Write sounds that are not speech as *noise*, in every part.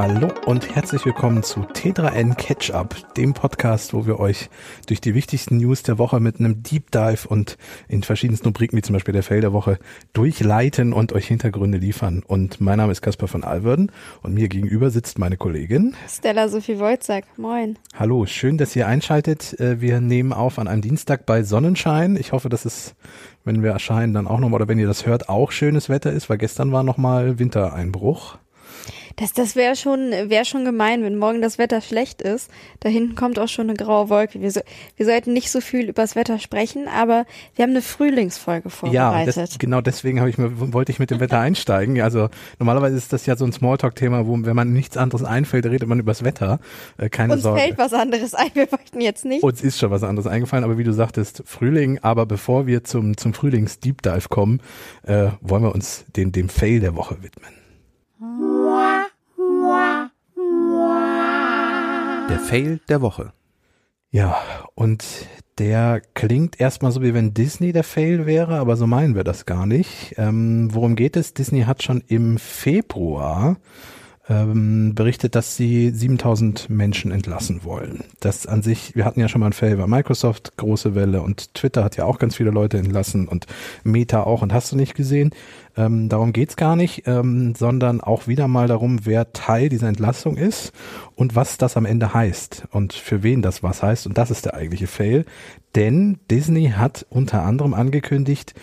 Hallo und herzlich willkommen zu T3N Catch Up, dem Podcast, wo wir euch durch die wichtigsten News der Woche mit einem Deep Dive und in verschiedensten Rubriken, wie zum Beispiel der Fail der Woche, durchleiten und euch Hintergründe liefern. Und mein Name ist Caspar von Alverden und mir gegenüber sitzt meine Kollegin Stella Sophie Wojcak. Moin. Hallo, schön, dass ihr einschaltet. Äh, wir nehmen auf an einem Dienstag bei Sonnenschein. Ich hoffe, dass es, wenn wir erscheinen, dann auch nochmal, oder wenn ihr das hört, auch schönes Wetter ist, weil gestern war nochmal Wintereinbruch. Das, das wäre schon, wäre schon gemein, wenn morgen das Wetter schlecht ist. Da hinten kommt auch schon eine graue Wolke. Wir, so, wir sollten nicht so viel übers Wetter sprechen, aber wir haben eine Frühlingsfolge vorbereitet. Ja, das, genau deswegen ich mir, wollte ich mit dem Wetter einsteigen. Also normalerweise ist das ja so ein Smalltalk-Thema, wo wenn man nichts anderes einfällt, redet man übers Wetter. Äh, keine Uns Sorge. fällt was anderes ein. Wir wollten jetzt nicht. Uns ist schon was anderes eingefallen, aber wie du sagtest, Frühling. Aber bevor wir zum zum Frühlings-Deep Dive kommen, äh, wollen wir uns den dem Fail der Woche widmen. Der Fail der Woche. Ja, und der klingt erstmal so, wie wenn Disney der Fail wäre, aber so meinen wir das gar nicht. Ähm, worum geht es? Disney hat schon im Februar ähm, berichtet, dass sie 7000 Menschen entlassen wollen. Das an sich, wir hatten ja schon mal ein Fail bei Microsoft, große Welle und Twitter hat ja auch ganz viele Leute entlassen und Meta auch und hast du nicht gesehen. Ähm, darum geht's gar nicht, ähm, sondern auch wieder mal darum, wer Teil dieser Entlassung ist und was das am Ende heißt und für wen das was heißt. Und das ist der eigentliche Fail. Denn Disney hat unter anderem angekündigt,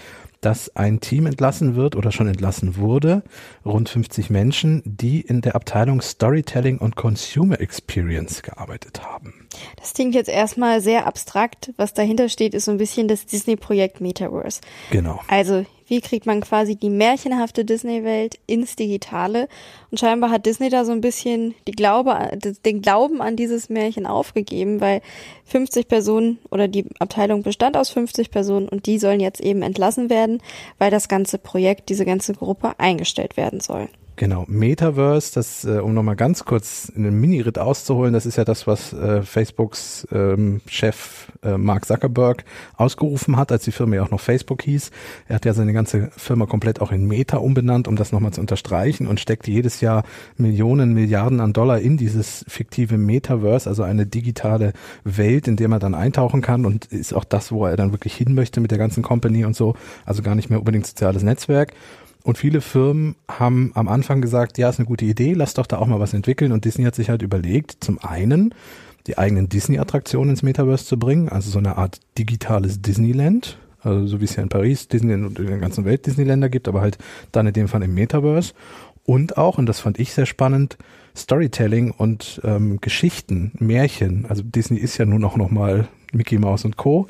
dass ein Team entlassen wird oder schon entlassen wurde, rund 50 Menschen, die in der Abteilung Storytelling und Consumer Experience gearbeitet haben. Das klingt jetzt erstmal sehr abstrakt. Was dahinter steht, ist so ein bisschen das Disney-Projekt Metaverse. Genau. Also wie kriegt man quasi die märchenhafte Disney-Welt ins Digitale? Und scheinbar hat Disney da so ein bisschen die Glaube, den Glauben an dieses Märchen aufgegeben, weil 50 Personen oder die Abteilung bestand aus 50 Personen und die sollen jetzt eben entlassen werden, weil das ganze Projekt, diese ganze Gruppe eingestellt werden soll. Genau, Metaverse, das, äh, um nochmal ganz kurz in einen Mini-Ritt auszuholen, das ist ja das, was äh, Facebooks ähm, Chef äh, Mark Zuckerberg ausgerufen hat, als die Firma ja auch noch Facebook hieß. Er hat ja seine ganze Firma komplett auch in Meta umbenannt, um das nochmal zu unterstreichen und steckt jedes Jahr Millionen, Milliarden an Dollar in dieses fiktive Metaverse, also eine digitale Welt, in der man dann eintauchen kann und ist auch das, wo er dann wirklich hin möchte mit der ganzen Company und so, also gar nicht mehr unbedingt soziales Netzwerk. Und viele Firmen haben am Anfang gesagt, ja, ist eine gute Idee, lass doch da auch mal was entwickeln. Und Disney hat sich halt überlegt, zum einen die eigenen Disney-Attraktionen ins Metaverse zu bringen, also so eine Art digitales Disneyland, also so wie es ja in Paris Disneyland und in der ganzen Welt Disneyländer gibt, aber halt dann in dem Fall im Metaverse. Und auch, und das fand ich sehr spannend, Storytelling und ähm, Geschichten, Märchen. Also Disney ist ja nun auch nochmal Mickey Mouse und Co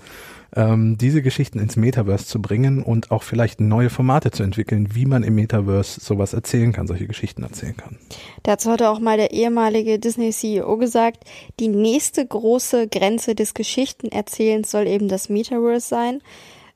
ähm, diese Geschichten ins Metaverse zu bringen und auch vielleicht neue Formate zu entwickeln, wie man im Metaverse sowas erzählen kann, solche Geschichten erzählen kann. Dazu hatte auch mal der ehemalige Disney-CEO gesagt, die nächste große Grenze des Geschichtenerzählens soll eben das Metaverse sein.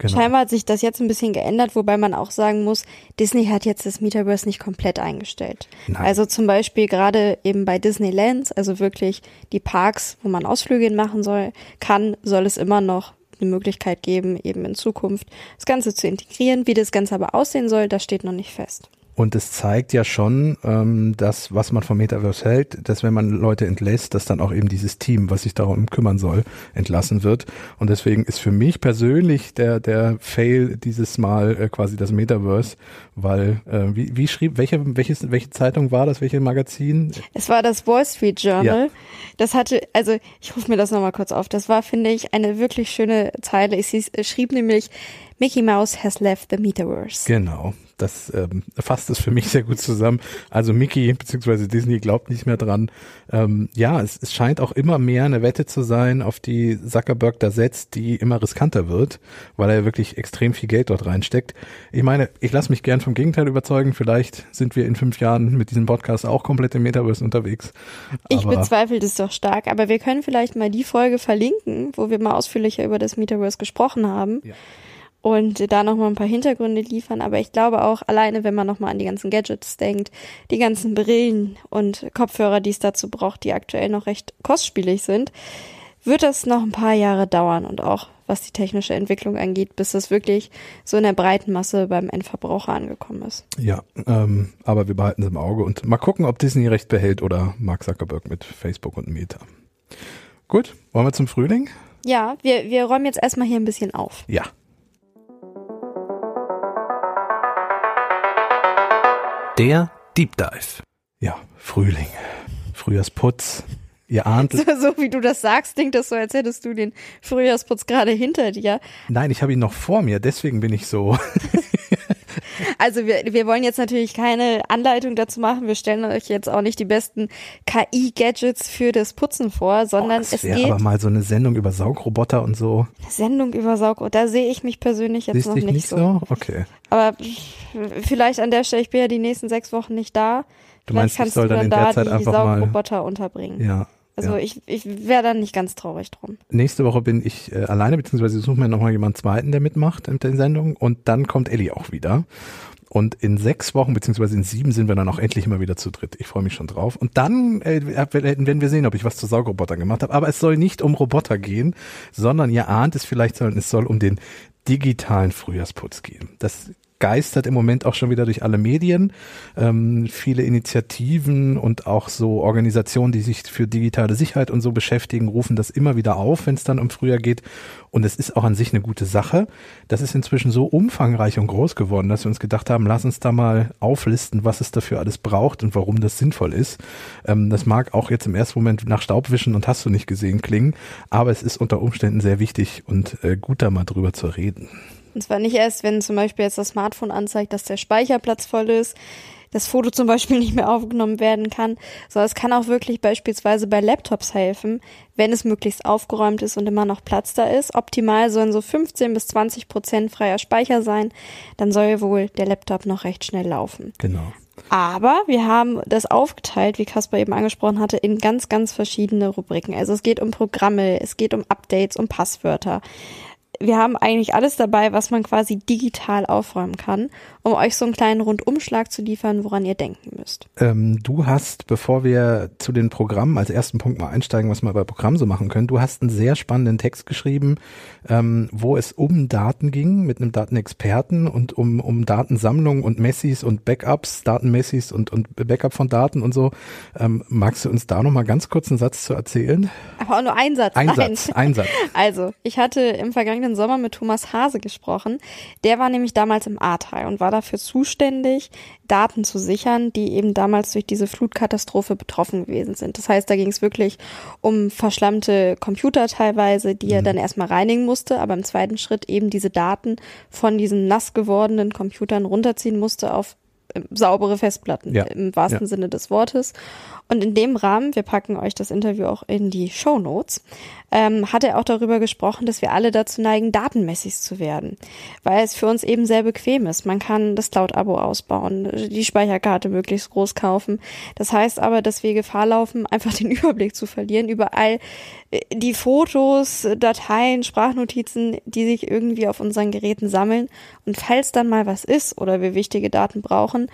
Genau. Scheinbar hat sich das jetzt ein bisschen geändert, wobei man auch sagen muss, Disney hat jetzt das Metaverse nicht komplett eingestellt. Nein. Also zum Beispiel gerade eben bei Disneylands, also wirklich die Parks, wo man Ausflüge machen soll, kann, soll es immer noch eine Möglichkeit geben, eben in Zukunft das Ganze zu integrieren. Wie das Ganze aber aussehen soll, das steht noch nicht fest. Und es zeigt ja schon, ähm, dass was man vom Metaverse hält, dass wenn man Leute entlässt, dass dann auch eben dieses Team, was sich darum kümmern soll, entlassen wird. Und deswegen ist für mich persönlich der der Fail dieses Mal äh, quasi das Metaverse, weil äh, wie, wie schrieb welche welches welche Zeitung war das, welche Magazin? Es war das Wall Street Journal. Ja. Das hatte also ich rufe mir das nochmal kurz auf. Das war finde ich eine wirklich schöne Zeile. Es schrieb nämlich Mickey Mouse has left the Metaverse. Genau, das ähm, fasst es für mich sehr gut zusammen. Also Mickey bzw. Disney glaubt nicht mehr dran. Ähm, ja, es, es scheint auch immer mehr eine Wette zu sein, auf die Zuckerberg da setzt, die immer riskanter wird, weil er wirklich extrem viel Geld dort reinsteckt. Ich meine, ich lasse mich gern vom Gegenteil überzeugen. Vielleicht sind wir in fünf Jahren mit diesem Podcast auch komplett im Metaverse unterwegs. Aber ich bezweifle das doch stark, aber wir können vielleicht mal die Folge verlinken, wo wir mal ausführlicher über das Metaverse gesprochen haben. Ja und da nochmal ein paar Hintergründe liefern. Aber ich glaube auch, alleine wenn man nochmal an die ganzen Gadgets denkt, die ganzen Brillen und Kopfhörer, die es dazu braucht, die aktuell noch recht kostspielig sind, wird das noch ein paar Jahre dauern. Und auch was die technische Entwicklung angeht, bis das wirklich so in der breiten Masse beim Endverbraucher angekommen ist. Ja, ähm, aber wir behalten es im Auge und mal gucken, ob Disney recht behält oder Mark Zuckerberg mit Facebook und Meta. Gut, wollen wir zum Frühling? Ja, wir, wir räumen jetzt erstmal hier ein bisschen auf. Ja. Der Deep Dive. Ja, Frühling. Frühjahrsputz. Ihr ahnt so, *laughs* so wie du das sagst, klingt das so, als hättest du den Frühjahrsputz gerade hinter dir. Nein, ich habe ihn noch vor mir, deswegen bin ich so. *laughs* Also wir, wir wollen jetzt natürlich keine Anleitung dazu machen. Wir stellen euch jetzt auch nicht die besten KI-Gadgets für das Putzen vor, sondern oh, es geht. aber mal so eine Sendung über Saugroboter und so. Sendung über Saugroboter, da sehe ich mich persönlich jetzt Siehst noch nicht, nicht so. Okay. Aber vielleicht an der Stelle, ich bin ja die nächsten sechs Wochen nicht da. Du meinst, vielleicht ich soll du dann in da der Zeit die einfach mal. Saugroboter unterbringen. Ja. Also ja. ich, ich wäre dann nicht ganz traurig drum. Nächste Woche bin ich äh, alleine, beziehungsweise suchen wir nochmal jemanden zweiten, der mitmacht in der Sendung. Und dann kommt Ellie auch wieder. Und in sechs Wochen, beziehungsweise in sieben sind wir dann auch endlich mal wieder zu dritt. Ich freue mich schon drauf. Und dann äh, werden wir sehen, ob ich was zu Saugrobotern gemacht habe. Aber es soll nicht um Roboter gehen, sondern ihr ahnt es vielleicht, sondern es soll um den digitalen Frühjahrsputz gehen. Das geistert im Moment auch schon wieder durch alle Medien. Ähm, viele Initiativen und auch so Organisationen, die sich für digitale Sicherheit und so beschäftigen, rufen das immer wieder auf, wenn es dann um Frühjahr geht. Und es ist auch an sich eine gute Sache. Das ist inzwischen so umfangreich und groß geworden, dass wir uns gedacht haben, lass uns da mal auflisten, was es dafür alles braucht und warum das sinnvoll ist. Ähm, das mag auch jetzt im ersten Moment nach Staubwischen und hast du nicht gesehen klingen, aber es ist unter Umständen sehr wichtig und äh, gut da mal drüber zu reden. Und zwar nicht erst, wenn zum Beispiel jetzt das Smartphone anzeigt, dass der Speicherplatz voll ist, das Foto zum Beispiel *laughs* nicht mehr aufgenommen werden kann, sondern es kann auch wirklich beispielsweise bei Laptops helfen, wenn es möglichst aufgeräumt ist und immer noch Platz da ist. Optimal sollen so 15 bis 20 Prozent freier Speicher sein, dann soll wohl der Laptop noch recht schnell laufen. Genau. Aber wir haben das aufgeteilt, wie Caspar eben angesprochen hatte, in ganz, ganz verschiedene Rubriken. Also es geht um Programme, es geht um Updates, um Passwörter wir haben eigentlich alles dabei, was man quasi digital aufräumen kann, um euch so einen kleinen Rundumschlag zu liefern, woran ihr denken müsst. Ähm, du hast, bevor wir zu den Programmen als ersten Punkt mal einsteigen, was wir bei Programmen so machen können, du hast einen sehr spannenden Text geschrieben, ähm, wo es um Daten ging mit einem Datenexperten und um, um Datensammlung und Messis und Backups, Datenmessis und, und Backup von Daten und so. Ähm, magst du uns da noch mal ganz kurz einen Satz zu erzählen? Aber auch nur ein Satz. Ein Satz, ein *laughs* Satz. Also, ich hatte im vergangenen Sommer mit Thomas Hase gesprochen. Der war nämlich damals im Ahrtal und war dafür zuständig, Daten zu sichern, die eben damals durch diese Flutkatastrophe betroffen gewesen sind. Das heißt, da ging es wirklich um verschlammte Computer teilweise, die er mhm. dann erstmal reinigen musste, aber im zweiten Schritt eben diese Daten von diesen nass gewordenen Computern runterziehen musste auf äh, saubere Festplatten ja. im wahrsten ja. Sinne des Wortes. Und in dem Rahmen, wir packen euch das Interview auch in die Show Notes, ähm, hat er auch darüber gesprochen, dass wir alle dazu neigen, datenmäßig zu werden, weil es für uns eben sehr bequem ist. Man kann das Cloud-Abo ausbauen, die Speicherkarte möglichst groß kaufen. Das heißt aber, dass wir Gefahr laufen, *laughs* einfach den Überblick zu verlieren über all äh, die Fotos, Dateien, Sprachnotizen, die sich irgendwie auf unseren Geräten sammeln. Und falls dann mal was ist oder wir wichtige Daten brauchen,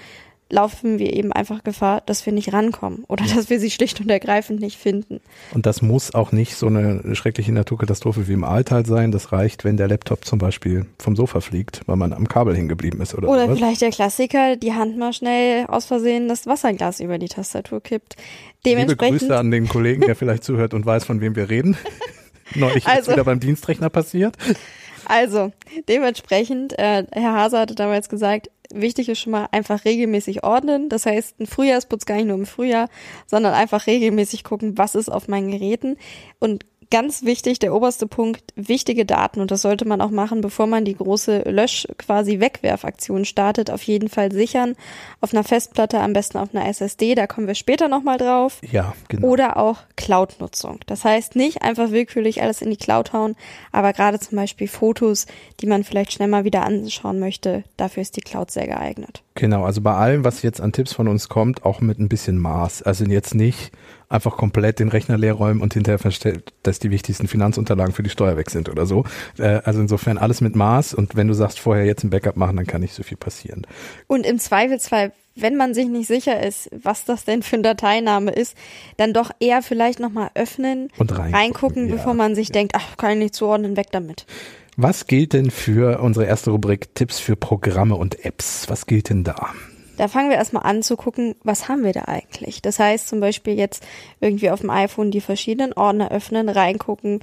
laufen wir eben einfach Gefahr, dass wir nicht rankommen oder dass wir sie schlicht und ergreifend nicht finden. Und das muss auch nicht so eine schreckliche Naturkatastrophe wie im Alltal sein. Das reicht, wenn der Laptop zum Beispiel vom Sofa fliegt, weil man am Kabel hingeblieben ist oder Oder sowas. vielleicht der Klassiker, die Hand mal schnell aus Versehen das Wasserglas über die Tastatur kippt. Dementsprechend Liebe Grüße an den Kollegen, der vielleicht zuhört und weiß, von wem wir reden. *laughs* Neulich also, ist wieder beim Dienstrechner passiert. Also, dementsprechend, äh, Herr Hase hatte damals gesagt, wichtig ist schon mal einfach regelmäßig ordnen. Das heißt, ein Frühjahrsputz gar nicht nur im Frühjahr, sondern einfach regelmäßig gucken, was ist auf meinen Geräten und ganz wichtig, der oberste Punkt, wichtige Daten. Und das sollte man auch machen, bevor man die große Lösch-, quasi Wegwerfaktion startet. Auf jeden Fall sichern. Auf einer Festplatte, am besten auf einer SSD. Da kommen wir später nochmal drauf. Ja, genau. Oder auch Cloud-Nutzung. Das heißt, nicht einfach willkürlich alles in die Cloud hauen, aber gerade zum Beispiel Fotos, die man vielleicht schnell mal wieder anschauen möchte, dafür ist die Cloud sehr geeignet. Genau, also bei allem, was jetzt an Tipps von uns kommt, auch mit ein bisschen Maß. Also jetzt nicht einfach komplett den Rechner leer räumen und hinterher verstellt, dass die wichtigsten Finanzunterlagen für die Steuer weg sind oder so. Äh, also insofern alles mit Maß und wenn du sagst, vorher jetzt ein Backup machen, dann kann nicht so viel passieren. Und im Zweifelsfall wenn man sich nicht sicher ist, was das denn für ein Dateiname ist, dann doch eher vielleicht nochmal öffnen und reingucken, reingucken bevor ja. man sich denkt, ach, kann ich nicht zuordnen, weg damit. Was gilt denn für unsere erste Rubrik Tipps für Programme und Apps? Was gilt denn da? Da fangen wir erstmal an zu gucken, was haben wir da eigentlich? Das heißt zum Beispiel jetzt irgendwie auf dem iPhone die verschiedenen Ordner öffnen, reingucken,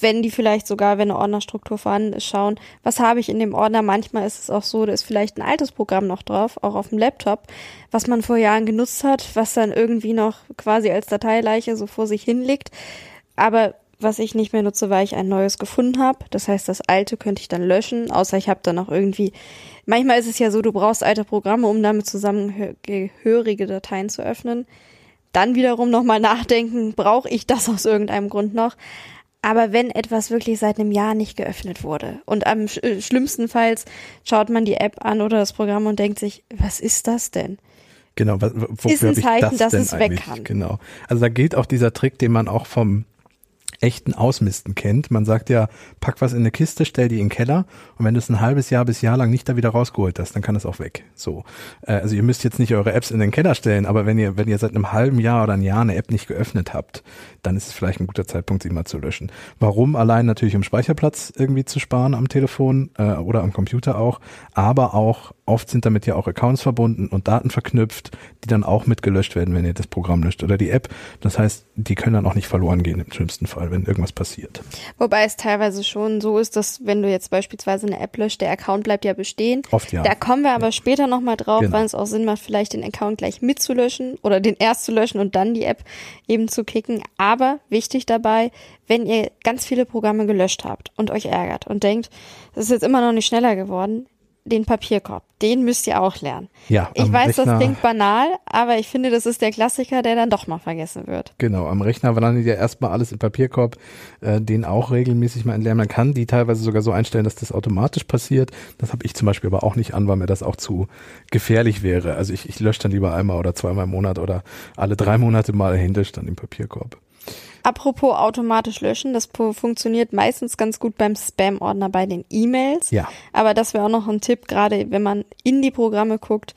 wenn die vielleicht sogar, wenn eine Ordnerstruktur vorhanden ist, schauen, was habe ich in dem Ordner. Manchmal ist es auch so, da ist vielleicht ein altes Programm noch drauf, auch auf dem Laptop, was man vor Jahren genutzt hat, was dann irgendwie noch quasi als Dateileiche so vor sich hinliegt. Aber was ich nicht mehr nutze, weil ich ein neues gefunden habe. Das heißt, das alte könnte ich dann löschen, außer ich habe dann noch irgendwie. Manchmal ist es ja so, du brauchst alte Programme, um damit zusammengehörige Dateien zu öffnen. Dann wiederum nochmal nachdenken, brauche ich das aus irgendeinem Grund noch? Aber wenn etwas wirklich seit einem Jahr nicht geöffnet wurde und am sch äh, schlimmstenfalls schaut man die App an oder das Programm und denkt sich, was ist das denn? Genau, wofür ist ein Zeichen, das dass es weg kann. Genau. Also da gilt auch dieser Trick, den man auch vom echten Ausmisten kennt. Man sagt ja, pack was in eine Kiste, stell die in den Keller und wenn du es ein halbes Jahr bis Jahr lang nicht da wieder rausgeholt hast, dann kann es auch weg. So. Äh, also ihr müsst jetzt nicht eure Apps in den Keller stellen, aber wenn ihr, wenn ihr seit einem halben Jahr oder ein Jahr eine App nicht geöffnet habt, dann ist es vielleicht ein guter Zeitpunkt, sie mal zu löschen. Warum? Allein natürlich um Speicherplatz irgendwie zu sparen am Telefon äh, oder am Computer auch, aber auch oft sind damit ja auch Accounts verbunden und Daten verknüpft, die dann auch mitgelöscht werden, wenn ihr das Programm löscht oder die App. Das heißt, die können dann auch nicht verloren gehen im schlimmsten Fall, wenn irgendwas passiert. Wobei es teilweise schon so ist, dass wenn du jetzt beispielsweise eine App löscht, der Account bleibt ja bestehen. Oft ja. Da kommen wir aber ja. später nochmal drauf, Genau. weil es auch Sinn macht, vielleicht den Account gleich mitzulöschen oder den erst zu löschen und dann die App eben zu kicken. Aber wichtig dabei, wenn ihr ganz viele Programme gelöscht habt und euch ärgert und denkt, das ist jetzt immer noch nicht schneller geworden, den Papierkorb, den müsst ihr auch lernen. Ja, Ich weiß, das Rechner- klingt banal, aber ich finde, das ist der Klassiker, der dann doch mal vergessen wird. Genau, am Rechner landet ja erstmal alles im Papierkorb, äh, den auch regelmäßig mal entleeren. Man kann die teilweise sogar so einstellen, dass das automatisch passiert. Das habe ich zum Beispiel aber auch nicht an, weil mir das auch zu gefährlich wäre. Also ich, ich lösche dann lieber einmal oder zweimal im Monat oder alle drei Monate mal händisch dann den Papierkorb. Apropos automatisch löschen, das funktioniert meistens ganz gut beim Spam-Ordner bei den E-Mails. Ja. Aber das wäre auch noch ein Tipp, gerade wenn man in die Programme guckt,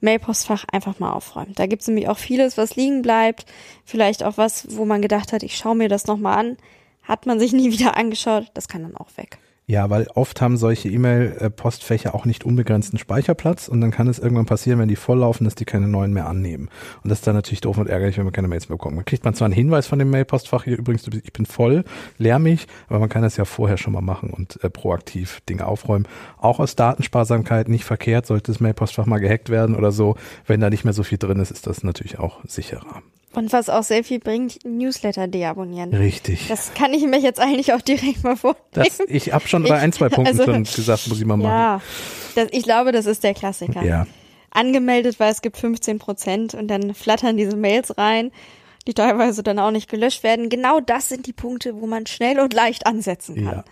Mailpostfach einfach mal aufräumen. Da gibt es nämlich auch vieles, was liegen bleibt. Vielleicht auch was, wo man gedacht hat, ich schaue mir das nochmal an. Hat man sich nie *laughs* wieder angeschaut, das kann dann auch weg. Ja, weil oft haben solche E-Mail-Postfächer auch nicht unbegrenzten Speicherplatz und dann kann es irgendwann passieren, wenn die volllaufen, dass die keine neuen mehr annehmen. Und das ist dann natürlich doof und ärgerlich, wenn man keine Mails mehr bekommt. Man kriegt man zwar einen Hinweis von dem Mail-Postfach hier übrigens, ich bin voll, leer mich, aber man kann das ja vorher schon mal machen und äh, proaktiv Dinge aufräumen. Auch aus Datensparsamkeit nicht verkehrt, sollte das Mail-Postfach mal gehackt werden oder so. Wenn da nicht mehr so viel drin ist, ist das natürlich auch sicherer. Und was auch sehr viel bringt, Newsletter deabonnieren. Richtig. Das kann ich mir jetzt eigentlich auch direkt mal vornehmen. Das, ich habe schon bei Ich- ein, zwei Punkten also- schon gesagt, muss ich mal machen. Ja, das, ich glaube, das ist der Klassiker. Ja. Angemeldet, weil es gibt 15 Prozent und dann flattern diese Mails rein, die teilweise dann auch nicht gelöscht werden. Genau das sind die Punkte, wo man schnell und leicht ansetzen kann.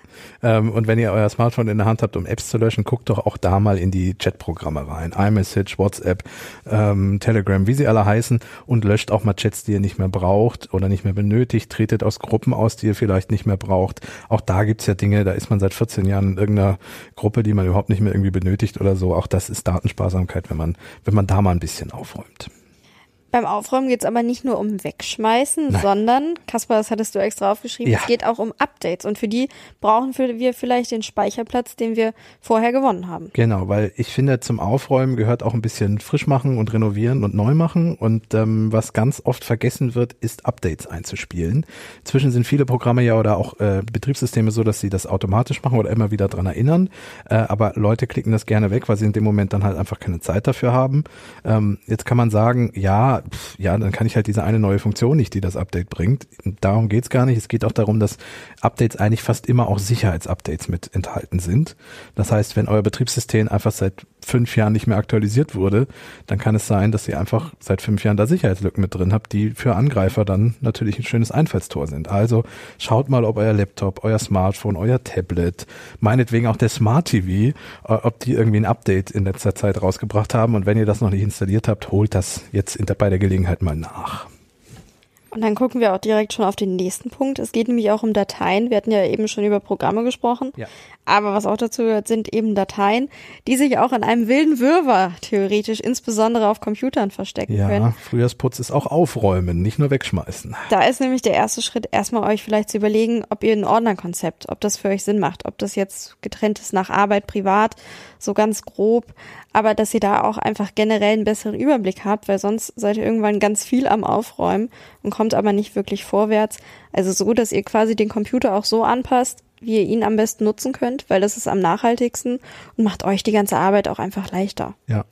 Ja. Ähm, und wenn ihr euer Smartphone in der Hand habt, um Apps zu löschen, guckt doch auch da mal in die Chatprogramme rein. iMessage, WhatsApp, ähm, Telegram, wie sie alle heißen und löscht auch mal Chats, die ihr nicht mehr braucht oder nicht mehr benötigt. Tretet aus Gruppen aus, die ihr vielleicht nicht mehr braucht. Auch da gibt's ja Dinge, da ist man seit 14 Jahren in irgendeiner Gruppe, die man überhaupt nicht mehr irgendwie benötigt oder so. Auch das ist Datensparsamkeit, wenn man, wenn man da mal ein bisschen aufräumt. Beim Aufräumen geht es aber nicht nur um Wegschmeißen, sondern, Kaspar, das hattest du extra aufgeschrieben, Ja. es geht auch um Updates. Und für die brauchen wir vielleicht den Speicherplatz, den wir vorher gewonnen haben. Genau, weil ich finde, zum Aufräumen gehört auch ein bisschen frisch machen und renovieren und neu machen. Und ähm, was ganz oft vergessen wird, ist Updates einzuspielen. Zwischen sind viele Programme ja oder auch äh, Betriebssysteme so, dass sie das automatisch machen oder immer wieder dran erinnern. Äh, aber Leute klicken das gerne weg, weil sie in dem Moment dann halt einfach keine Zeit dafür haben. Ähm, jetzt kann man sagen, ja, pf, ja, dann kann ich halt diese eine neue Funktion nicht, die das Update bringt. Darum geht's gar nicht. Es geht auch darum, dass Updates eigentlich fast immer auch Sicherheitsupdates mit enthalten sind. Das heißt, wenn euer Betriebssystem einfach seit fünf Jahren nicht mehr aktualisiert wurde, dann kann es sein, dass ihr einfach seit fünf Jahren da Sicherheitslücken mit drin habt, die für Angreifer dann natürlich ein schönes Einfallstor sind. Also schaut mal, ob euer Laptop, euer Smartphone, euer Tablet, meinetwegen auch der Smart TV, äh, ob die irgendwie ein Update in letzter Zeit rausgebracht haben. Und wenn ihr das noch nicht installiert habt, holt das jetzt bei der Gelegenheit mal nach. Und dann gucken wir auch direkt schon auf den nächsten Punkt. Es geht nämlich auch um Dateien. Wir hatten ja eben schon über Programme gesprochen. Ja. Aber was auch dazu gehört, sind eben Dateien, die sich auch in einem wilden Wirrwarr theoretisch insbesondere auf Computern verstecken ja, können. Frühjahrsputz ist auch aufräumen, nicht nur wegschmeißen. Da ist nämlich der erste Schritt, erstmal euch vielleicht zu überlegen, ob ihr ein Ordnerkonzept, ob das für euch Sinn macht, ob das jetzt getrennt ist nach Arbeit, privat, so ganz grob, aber dass ihr da auch einfach generell einen besseren Überblick habt, weil sonst seid ihr irgendwann ganz viel am Aufräumen und kommt aber nicht wirklich vorwärts. Also so, dass ihr quasi den Computer auch so anpasst, wie ihr ihn am besten nutzen könnt, weil das ist am nachhaltigsten und macht euch die ganze Arbeit auch einfach leichter. Ja.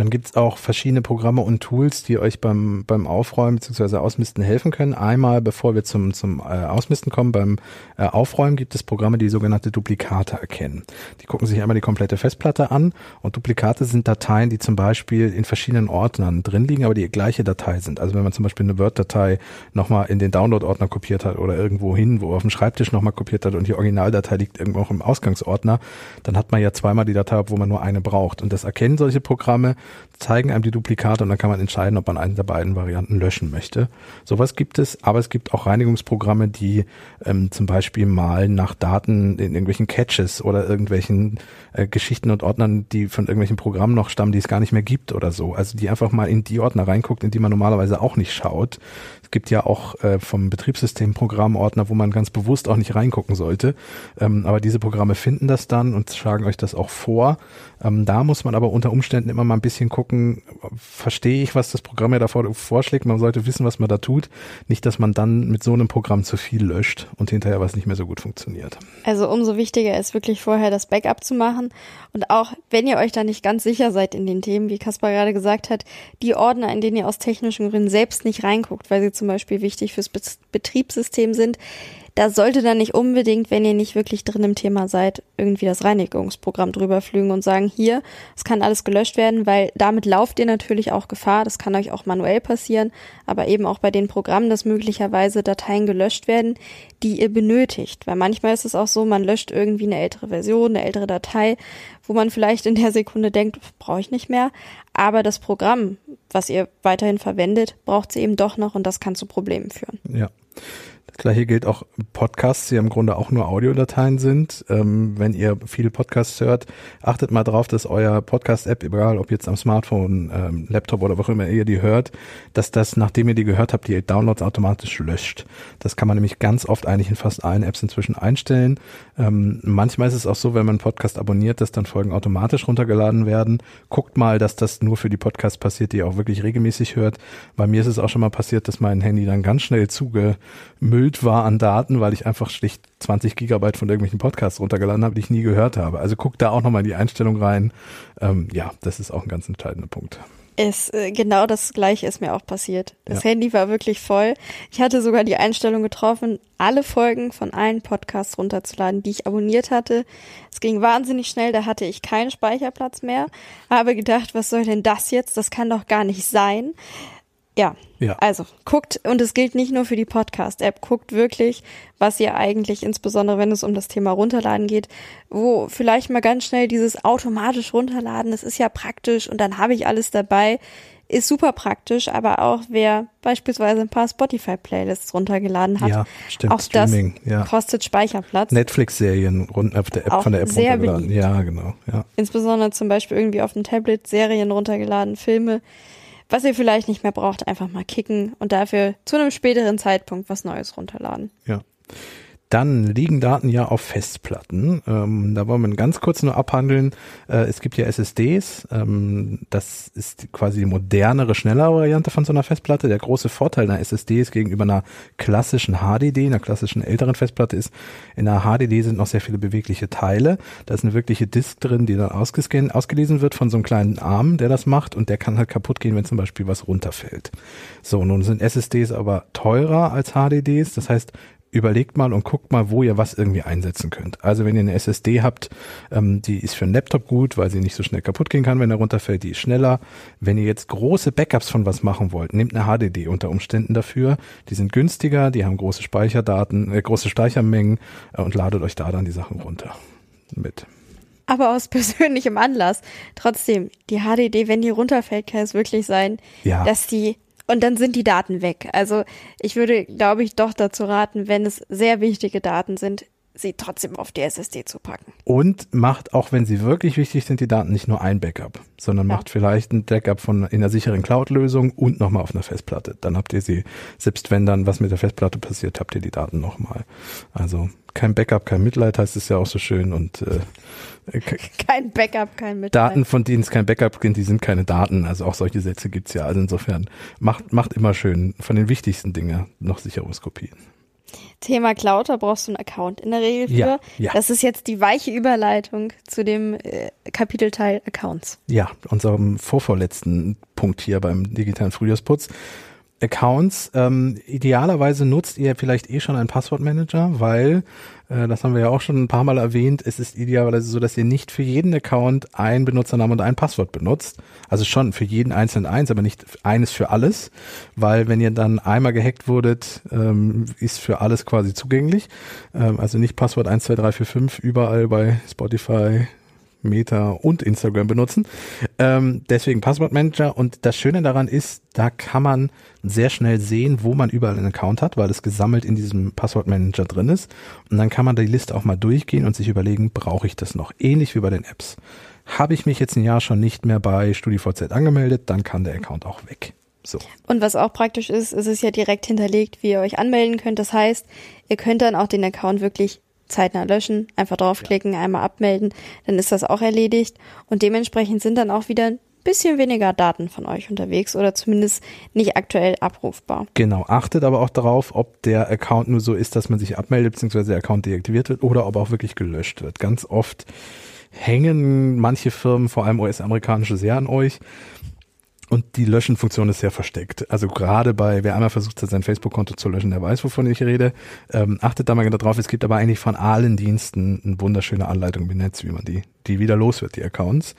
Dann gibt's auch verschiedene Programme und Tools, die euch beim, beim Aufräumen bzw. Ausmisten helfen können. Einmal, bevor wir zum, zum äh, Ausmisten kommen, beim äh, Aufräumen gibt es Programme, die sogenannte Duplikate erkennen. Die gucken sich einmal die komplette Festplatte an und Duplikate sind Dateien, die zum Beispiel in verschiedenen Ordnern drin liegen, aber die gleiche Datei sind. Also wenn man zum Beispiel eine Word-Datei nochmal in den Download-Ordner kopiert hat oder irgendwo hin, wo auf dem Schreibtisch nochmal kopiert hat und die Originaldatei liegt irgendwo auch im Ausgangsordner, dann hat man ja zweimal die Datei, wo man nur eine braucht. Und das erkennen solche Programme zeigen einem die Duplikate und dann kann man entscheiden, ob man eine der beiden Varianten löschen möchte. Sowas gibt es, aber es gibt auch Reinigungsprogramme, die ähm, zum Beispiel malen nach Daten in irgendwelchen Catches oder irgendwelchen äh, Geschichten und Ordnern, die von irgendwelchen Programmen noch stammen, die es gar nicht mehr gibt oder so. Also die einfach mal in die Ordner reinguckt, in die man normalerweise auch nicht schaut. Gibt ja auch äh, vom Betriebssystem Programmordner, wo man ganz bewusst auch nicht reingucken sollte. Ähm, aber diese Programme finden das dann und schlagen euch das auch vor. Ähm, da muss man aber unter Umständen immer mal ein bisschen gucken, verstehe ich, was das Programm ja davor vorschlägt. Man sollte wissen, was man da tut. Nicht, dass man dann mit so einem Programm zu viel löscht und hinterher was nicht mehr so gut funktioniert. Also umso wichtiger ist wirklich vorher das Backup zu machen. Und auch wenn ihr euch da nicht ganz sicher seid in den Themen, wie Kaspar gerade gesagt hat, die Ordner, in denen ihr aus technischen Gründen selbst nicht reinguckt, weil sie zum Beispiel wichtig fürs Betriebssystem sind, da sollte dann nicht unbedingt, wenn ihr nicht wirklich drin im Thema seid, irgendwie das Reinigungsprogramm drüber flügen und sagen, hier, es kann alles gelöscht werden, weil damit lauft ihr natürlich auch Gefahr, das kann euch auch manuell passieren, aber eben auch bei den Programmen, dass möglicherweise Dateien gelöscht werden, die ihr benötigt, weil manchmal ist es auch so, man löscht irgendwie eine ältere Version, eine ältere Datei, wo man vielleicht in der Sekunde denkt, brauche ich nicht mehr, aber das Programm, was ihr weiterhin verwendet, braucht sie eben doch noch und das kann zu Problemen führen. Ja. Gleiche gilt auch Podcasts, die im Grunde auch nur Audiodateien sind. Ähm, wenn ihr viele Podcasts hört, achtet mal drauf, dass euer Podcast-App, egal ob jetzt am Smartphone, ähm, Laptop oder wo auch immer ihr die hört, dass das, nachdem ihr die gehört habt, die Downloads automatisch löscht. Das kann man nämlich ganz oft eigentlich in fast allen Apps inzwischen einstellen. Ähm, manchmal ist es auch so, wenn man einen Podcast abonniert, dass dann Folgen automatisch runtergeladen werden. Guckt mal, dass das nur für die Podcasts passiert, die ihr auch wirklich regelmäßig hört. Bei mir ist es auch schon mal passiert, dass mein Handy dann ganz schnell zugemüllt gefüllt war an Daten, weil ich einfach schlicht 20 Gigabyte von irgendwelchen Podcasts runtergeladen habe, die ich nie gehört habe. Also guck da auch nochmal in die Einstellung rein. Ähm, ja, das ist auch ein ganz entscheidender Punkt. Es, äh, genau das gleiche ist mir auch passiert. Das ja. Handy war wirklich voll. Ich hatte sogar die Einstellung getroffen, alle Folgen von allen Podcasts runterzuladen, die ich abonniert hatte. Es ging wahnsinnig schnell, da hatte ich keinen Speicherplatz mehr. Habe gedacht, was soll denn das jetzt? Das kann doch gar nicht sein. Ja. ja. Also guckt, und es gilt nicht nur für die Podcast-App, guckt wirklich, was ihr eigentlich, insbesondere wenn es um das Thema Runterladen geht, wo vielleicht mal ganz schnell dieses automatisch runterladen, das ist ja praktisch und dann habe ich alles dabei, ist super praktisch, aber auch wer beispielsweise ein paar Spotify-Playlists runtergeladen hat, ja, stimmt, auch Streaming, das ja. kostet Speicherplatz. Netflix-Serien auf der App, auch von der App sehr runtergeladen. Beliebt. Ja, genau. Ja. Insbesondere zum Beispiel irgendwie auf dem Tablet Serien runtergeladen, Filme was ihr vielleicht nicht mehr braucht, einfach mal kicken und dafür zu einem späteren Zeitpunkt was Neues runterladen. Ja. Dann liegen Daten ja auf Festplatten. Ähm, da wollen wir ganz kurz nur abhandeln. Äh, es gibt ja SSDs. Ähm, das ist quasi die modernere, schnellere Variante von so einer Festplatte. Der große Vorteil einer SSD ist gegenüber einer klassischen HDD, einer klassischen älteren Festplatte ist, in einer HDD sind noch sehr viele bewegliche Teile. Da ist eine wirkliche Disk drin, die dann ausgescannt, ausgelesen wird von so einem kleinen Arm, der das macht und der kann halt kaputt gehen, wenn zum Beispiel was runterfällt. So, nun sind SSDs aber teurer als HDDs. Das heißt, überlegt mal und guckt mal, wo ihr was irgendwie einsetzen könnt. Also wenn ihr eine SSD habt, ähm, die ist für einen Laptop gut, weil sie nicht so schnell kaputt gehen kann, wenn er runterfällt, die ist schneller. Wenn ihr jetzt große Backups von was machen wollt, nehmt eine HDD unter Umständen dafür. Die sind günstiger, die haben große Speicherdaten, äh, große Speichermengen äh, und ladet euch da dann die Sachen runter mit. Aber aus *laughs* persönlichem Anlass. Trotzdem, die HDD, wenn die runterfällt, kann es wirklich sein, ja. dass die Und dann sind die Daten weg. Also ich würde, glaube ich, doch dazu raten, wenn es sehr wichtige Daten sind, sie trotzdem auf die SSD zu packen. Und macht, auch wenn sie wirklich wichtig sind, die Daten nicht nur ein Backup, sondern ja. macht vielleicht ein Backup von in einer sicheren Cloud-Lösung und nochmal auf einer Festplatte. Dann habt ihr sie, selbst wenn dann was mit der Festplatte passiert, habt ihr die Daten nochmal. Also kein Backup, kein Mitleid heißt es ja auch so schön und äh, *laughs* kein Backup, kein Mitleid. Daten, von denen es kein Backup gibt, die sind keine Daten. Also auch solche Sätze gibt's ja. Also insofern macht, macht immer schön von den wichtigsten Dingen noch Sicherungskopien. Thema Cloud, da brauchst du einen Account in der Regel für. Ja, ja. Das ist jetzt die weiche Überleitung zu dem äh, Kapitelteil Accounts. Ja, unserem vorvorletzten Punkt hier beim digitalen Frühjahrsputz. Accounts. Ähm, idealerweise nutzt ihr vielleicht eh schon einen Passwortmanager, weil, äh, das haben wir ja auch schon ein paar Mal erwähnt, es ist idealerweise so, dass ihr nicht für jeden Account einen Benutzernamen und ein Passwort benutzt. Also schon für jeden einzelnen eins, aber nicht eines für alles, weil wenn ihr dann einmal gehackt wurdet, ähm, ist für alles quasi zugänglich. Ähm, also nicht Passwort 1, 2, 3, 4, 5 überall bei Spotify, Meta und Instagram benutzen. Ähm, deswegen Passwortmanager. Und das Schöne daran ist, da kann man sehr schnell sehen, wo man überall einen Account hat, weil es gesammelt in diesem Passwortmanager drin ist. Und dann kann man die Liste auch mal durchgehen und sich überlegen, brauche ich das noch? Ähnlich wie bei den Apps. Habe ich mich jetzt ein Jahr schon nicht mehr bei StudiVZ angemeldet, dann kann der Account auch weg. So. Und was auch praktisch ist, ist es ja direkt hinterlegt, wie ihr euch anmelden könnt. Das heißt, ihr könnt dann auch den Account wirklich zeitnah löschen, einfach draufklicken, ja. einmal abmelden, dann ist das auch erledigt und dementsprechend sind dann auch wieder ein bisschen weniger Daten von euch unterwegs oder zumindest nicht aktuell abrufbar. Genau, achtet aber auch darauf, ob der Account nur so ist, dass man sich abmeldet, beziehungsweise der Account deaktiviert wird oder ob auch wirklich gelöscht wird. Ganz oft hängen manche Firmen, vor allem US-amerikanische, sehr an euch und die Löschenfunktion ist sehr versteckt. Also gerade bei, wer einmal versucht hat, sein Facebook-Konto zu löschen, der weiß, wovon ich rede. Ähm, achtet da mal genau drauf. Es gibt aber eigentlich von allen Diensten eine wunderschöne Anleitung im Netz, wie man die, die wieder los wird, die Accounts.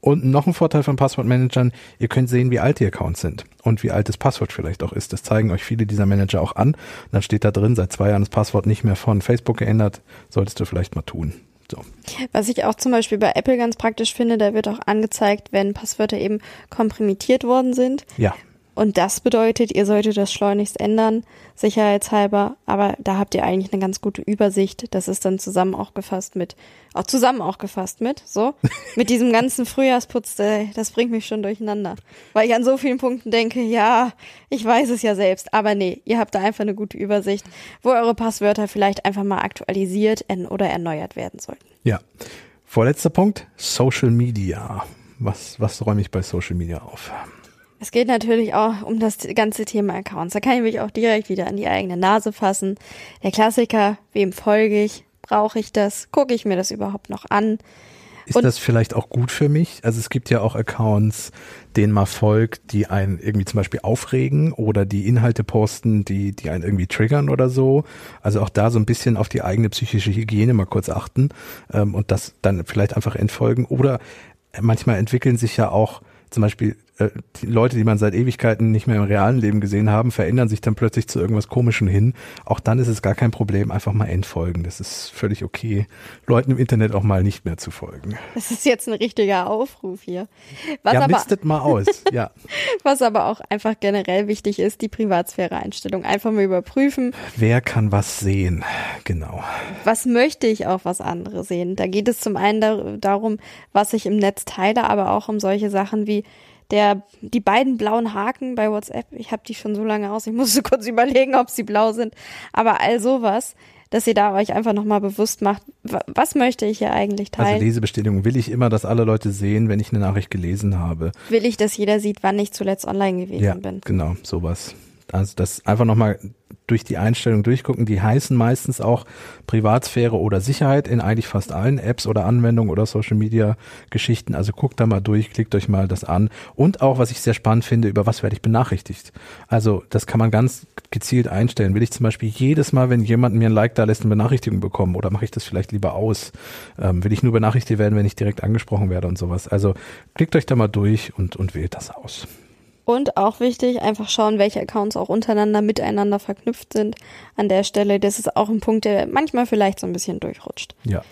Und noch ein Vorteil von Passwortmanagern, ihr könnt sehen, wie alt die Accounts sind und wie alt das Passwort vielleicht auch ist. Das zeigen euch viele dieser Manager auch an. Und dann steht da drin, seit zwei Jahren das Passwort nicht mehr von Facebook geändert, solltest du vielleicht mal tun. So. Was ich auch zum Beispiel bei Apple ganz praktisch finde, da wird auch angezeigt, wenn Passwörter eben komprimiert worden sind. Ja. Und das bedeutet, ihr solltet das schleunigst ändern, sicherheitshalber. Aber da habt ihr eigentlich eine ganz gute Übersicht. Das ist dann zusammen auch gefasst mit, auch zusammen auch gefasst mit, so. *laughs* mit diesem ganzen Frühjahrsputz, das bringt mich schon durcheinander. Weil ich an so vielen Punkten denke, ja, ich weiß es ja selbst. Aber nee, ihr habt da einfach eine gute Übersicht, wo eure Passwörter vielleicht einfach mal aktualisiert oder erneuert werden sollten. Ja. Vorletzter Punkt, Social Media. Was, was räume ich bei Social Media auf? Es geht natürlich auch um das ganze Thema Accounts. Da kann ich mich auch direkt wieder an die eigene Nase fassen. Der Klassiker, wem folge ich? Brauche ich das? Gucke ich mir das überhaupt noch an? Ist und das vielleicht auch gut für mich? Also es gibt ja auch Accounts, denen man folgt, die einen irgendwie zum Beispiel aufregen oder die Inhalte posten, die, die einen irgendwie triggern oder so. Also auch da so ein bisschen auf die eigene psychische Hygiene mal kurz achten ähm, und das dann vielleicht einfach entfolgen. Oder manchmal entwickeln sich ja auch zum Beispiel äh, die Leute, die man seit Ewigkeiten nicht mehr im realen Leben gesehen haben, verändern sich dann plötzlich zu irgendwas Komischen hin. Auch dann ist es gar kein Problem, einfach mal entfolgen. Das ist völlig okay, Leuten im Internet auch mal nicht mehr zu folgen. Das ist jetzt ein richtiger Aufruf hier. Was ja, aber, mistet mal aus, *laughs* ja. Was aber auch einfach generell wichtig ist, die Privatsphäre-Einstellung einfach mal überprüfen. Wer kann was sehen? Genau. Was möchte ich auch was anderes sehen? Da geht es zum einen da, darum, was ich im Netz teile, aber auch um solche Sachen wie der, die beiden blauen Haken bei WhatsApp, ich habe die schon so lange aus, ich musste *laughs* kurz überlegen, ob sie blau sind, aber all sowas, dass ihr da euch einfach nochmal bewusst macht, was möchte ich hier eigentlich also teilen? Also Lesebestätigung will ich immer, dass alle Leute sehen, wenn ich eine Nachricht gelesen habe. Will ich, dass jeder sieht, wann ich zuletzt online gewesen ja, bin? genau, sowas. Also das einfach nochmal durch die Einstellung durchgucken. Die heißen meistens auch Privatsphäre oder Sicherheit in eigentlich fast allen Apps oder Anwendungen oder Social Media Geschichten. Also guckt da mal durch, klickt euch mal das an. Und auch, was ich sehr spannend finde, über was werde ich benachrichtigt. Also das kann man ganz gezielt einstellen. Will ich zum Beispiel jedes Mal, wenn jemand mir ein Like da lässt, eine Benachrichtigung bekommen oder mache ich das vielleicht lieber aus? Ähm, will ich nur benachrichtigt werden, wenn ich direkt angesprochen werde und sowas? Also klickt euch da mal durch und, und wählt das aus. Und auch wichtig, einfach schauen, welche Accounts auch untereinander miteinander verknüpft sind. An der Stelle, das ist auch ein Punkt, der manchmal vielleicht so ein bisschen durchrutscht. Ja.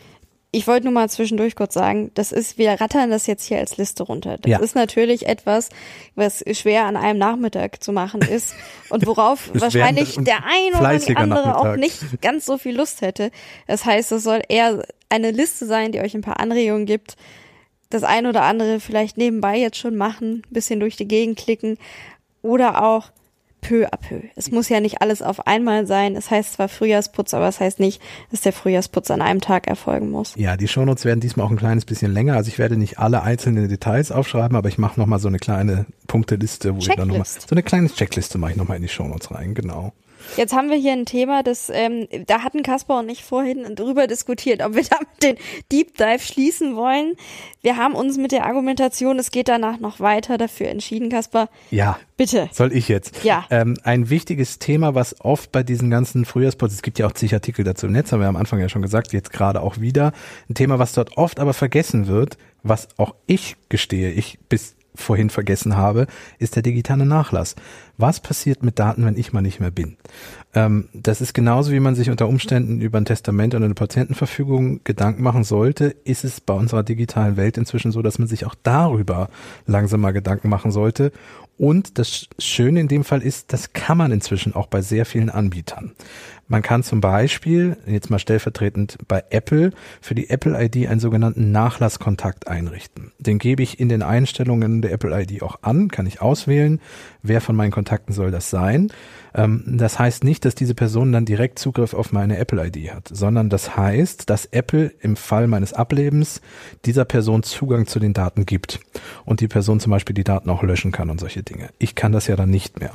ich wollte nur mal zwischendurch kurz sagen, das ist, wir rattern das jetzt hier als Liste runter. Das Ja. ist natürlich etwas, was schwer an einem Nachmittag zu machen ist und worauf *laughs* wahrscheinlich der ein oder andere auch Nachmittag. nicht ganz so viel Lust hätte. Das heißt, es soll eher eine Liste sein, die euch ein paar Anregungen gibt. Das ein oder andere vielleicht nebenbei jetzt schon machen, ein bisschen durch die Gegend klicken oder auch peu à peu. Es muss ja nicht alles auf einmal sein. Es heißt zwar Frühjahrsputz, aber es heißt nicht, dass der Frühjahrsputz an einem Tag erfolgen muss. Ja, die Shownotes werden diesmal auch ein kleines bisschen länger. Also ich werde nicht alle einzelnen Details aufschreiben, aber ich mache nochmal so eine kleine Punkteliste, wo ich dann nochmal, Checklist. so eine kleine Checkliste mache ich nochmal in die Shownotes rein, genau. Jetzt haben wir hier ein Thema, das ähm, da hatten Kaspar und ich vorhin drüber diskutiert, ob wir *laughs* damit den Deep Dive schließen wollen. Wir haben uns mit der Argumentation, es geht danach noch weiter, dafür entschieden, Kaspar. Ja, Bitte. soll ich jetzt? Ja. Ähm, ein wichtiges Thema, was oft bei diesen ganzen Frühjahrspots, es gibt ja auch zig Artikel dazu im Netz, haben wir am Anfang ja schon gesagt, jetzt gerade auch wieder. Ein Thema, was dort oft aber vergessen wird, was auch ich gestehe, ich bis vorhin vergessen habe, ist der digitale Nachlass. Was passiert mit Daten, wenn ich mal nicht mehr bin? Ähm, das ist genauso, wie man sich unter Umständen über ein Testament oder eine Patientenverfügung Gedanken machen sollte, ist es bei unserer digitalen Welt inzwischen so, dass man sich auch darüber langsam mal Gedanken machen sollte. Und das Schöne in dem Fall ist, das kann man inzwischen auch bei sehr vielen Anbietern. Man kann zum Beispiel, jetzt mal stellvertretend bei Apple, für die Apple ID einen sogenannten Nachlasskontakt einrichten. Den gebe ich in den Einstellungen der Apple ID auch an, kann ich auswählen, wer von meinen Kontakten soll das sein. Ähm, das heißt nicht, dass diese Person dann direkt Zugriff auf meine Apple ID hat, sondern das heißt, dass Apple im Fall meines Ablebens dieser Person Zugang zu den Daten gibt und die Person zum Beispiel die Daten auch löschen kann und solche Dinge. Ich kann das ja dann nicht mehr.